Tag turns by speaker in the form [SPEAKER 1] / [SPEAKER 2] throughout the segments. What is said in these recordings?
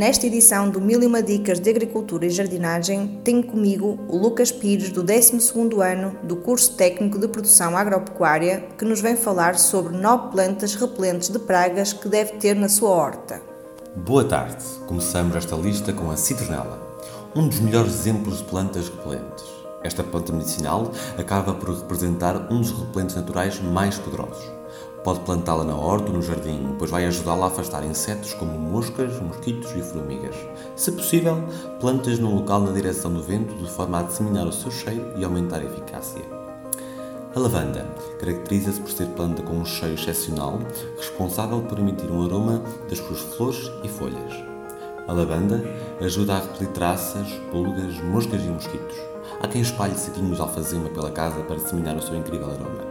[SPEAKER 1] Nesta edição do Mil e Uma Dicas de Agricultura e Jardinagem, tenho comigo o Lucas Pires, do 12º ano do Curso Técnico de Produção Agropecuária, que nos vem falar sobre nove plantas repelentes de pragas que deve ter na sua horta.
[SPEAKER 2] Boa tarde. Começamos esta lista com a citronela, um dos melhores exemplos de plantas repelentes. Esta planta medicinal acaba por representar um dos repelentes naturais mais poderosos. Pode plantá-la na horta ou no jardim, pois vai ajudá-la a afastar insetos como moscas, mosquitos e formigas. Se possível, plantas num local na direção do vento de forma a disseminar o seu cheiro e aumentar a eficácia. A lavanda caracteriza-se por ser planta com um cheiro excepcional, responsável por emitir um aroma das suas flores e folhas. A lavanda ajuda a repelir traças, pulgas, moscas e mosquitos. Há quem espalhe saquinhos de alfazema pela casa para disseminar o seu incrível aroma.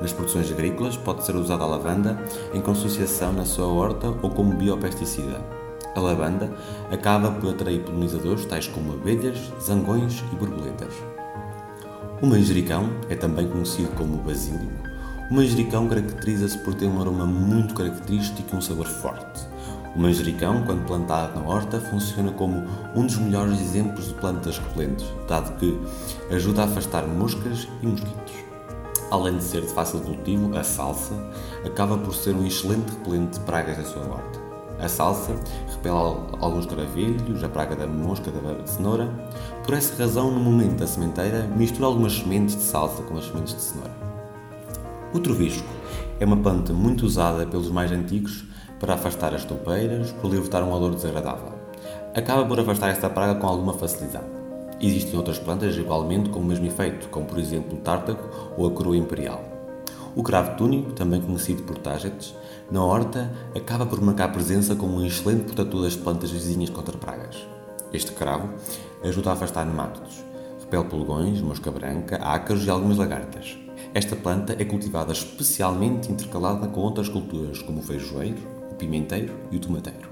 [SPEAKER 2] Nas produções agrícolas pode ser usada a lavanda em consociação na sua horta ou como biopesticida. A lavanda acaba por atrair polinizadores tais como abelhas, zangões e borboletas. O manjericão é também conhecido como basílico. O manjericão caracteriza-se por ter um aroma muito característico e um sabor forte. O manjericão, quando plantado na horta, funciona como um dos melhores exemplos de plantas repelentes, dado que ajuda a afastar moscas e mosquitos. Além de ser de fácil cultivo, a salsa acaba por ser um excelente repelente de pragas da sua horta. A salsa repele alguns caravelhos, a praga da mosca da cenoura. Por essa razão, no momento da sementeira, mistura algumas sementes de salsa com as sementes de cenoura. O trovisco é uma planta muito usada pelos mais antigos para afastar as toupeiras, por libertar um odor desagradável. Acaba por afastar esta praga com alguma facilidade. Existem outras plantas igualmente com o mesmo efeito, como por exemplo o tártago ou a coroa imperial. O cravo túnico, também conhecido por tagetes, na horta acaba por marcar presença como um excelente protetor das plantas vizinhas contra pragas. Este cravo ajuda a afastar nemátodos, repele pulgões, mosca branca, ácaros e algumas lagartas. Esta planta é cultivada especialmente intercalada com outras culturas como o feijoeiro, o pimenteiro e o tomateiro.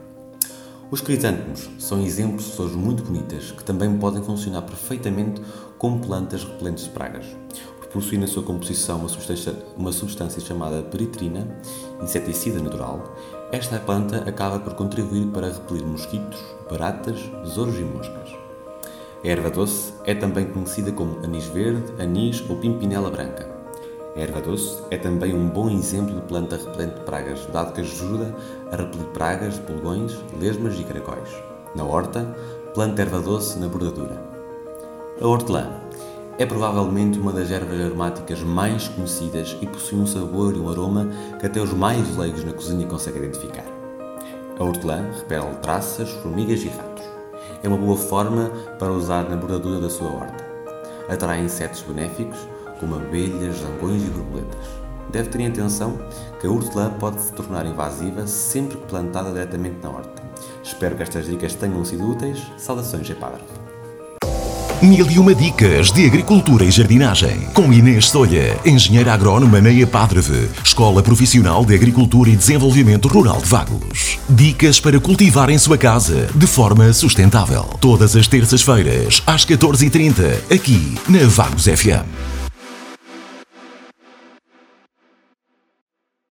[SPEAKER 2] Os crisântemos são exemplos de flores muito bonitas que também podem funcionar perfeitamente como plantas repelentes de pragas. Por possuir na sua composição uma substância, uma substância chamada peritrina, inseticida natural, esta planta acaba por contribuir para repelir mosquitos, baratas, besouros e moscas. A erva doce é também conhecida como anis verde, anis ou pimpinela branca. A erva doce é também um bom exemplo de planta repelente de pragas, dado que ajuda a repelir pragas pulgões, lesmas e caracóis. Na horta, planta erva doce na bordadura. A hortelã é provavelmente uma das ervas aromáticas mais conhecidas e possui um sabor e um aroma que até os mais leigos na cozinha conseguem identificar. A hortelã repele traças, formigas e ratos. É uma boa forma para usar na bordadura da sua horta. Atrai insetos benéficos, como abelhas, zangões e borboletas. Deve ter atenção que a hortelã pode se tornar invasiva sempre que plantada diretamente na horta. Espero que estas dicas tenham sido úteis. Saudações, Epadre.
[SPEAKER 3] Mil e uma dicas de agricultura e jardinagem. Com Inês Solha, engenheira agrónoma na EPADREV, Escola Profissional de Agricultura e Desenvolvimento Rural de Vagos. Dicas para cultivar em sua casa de forma sustentável. Todas as terças-feiras, às 14h30, aqui na Vagos FM.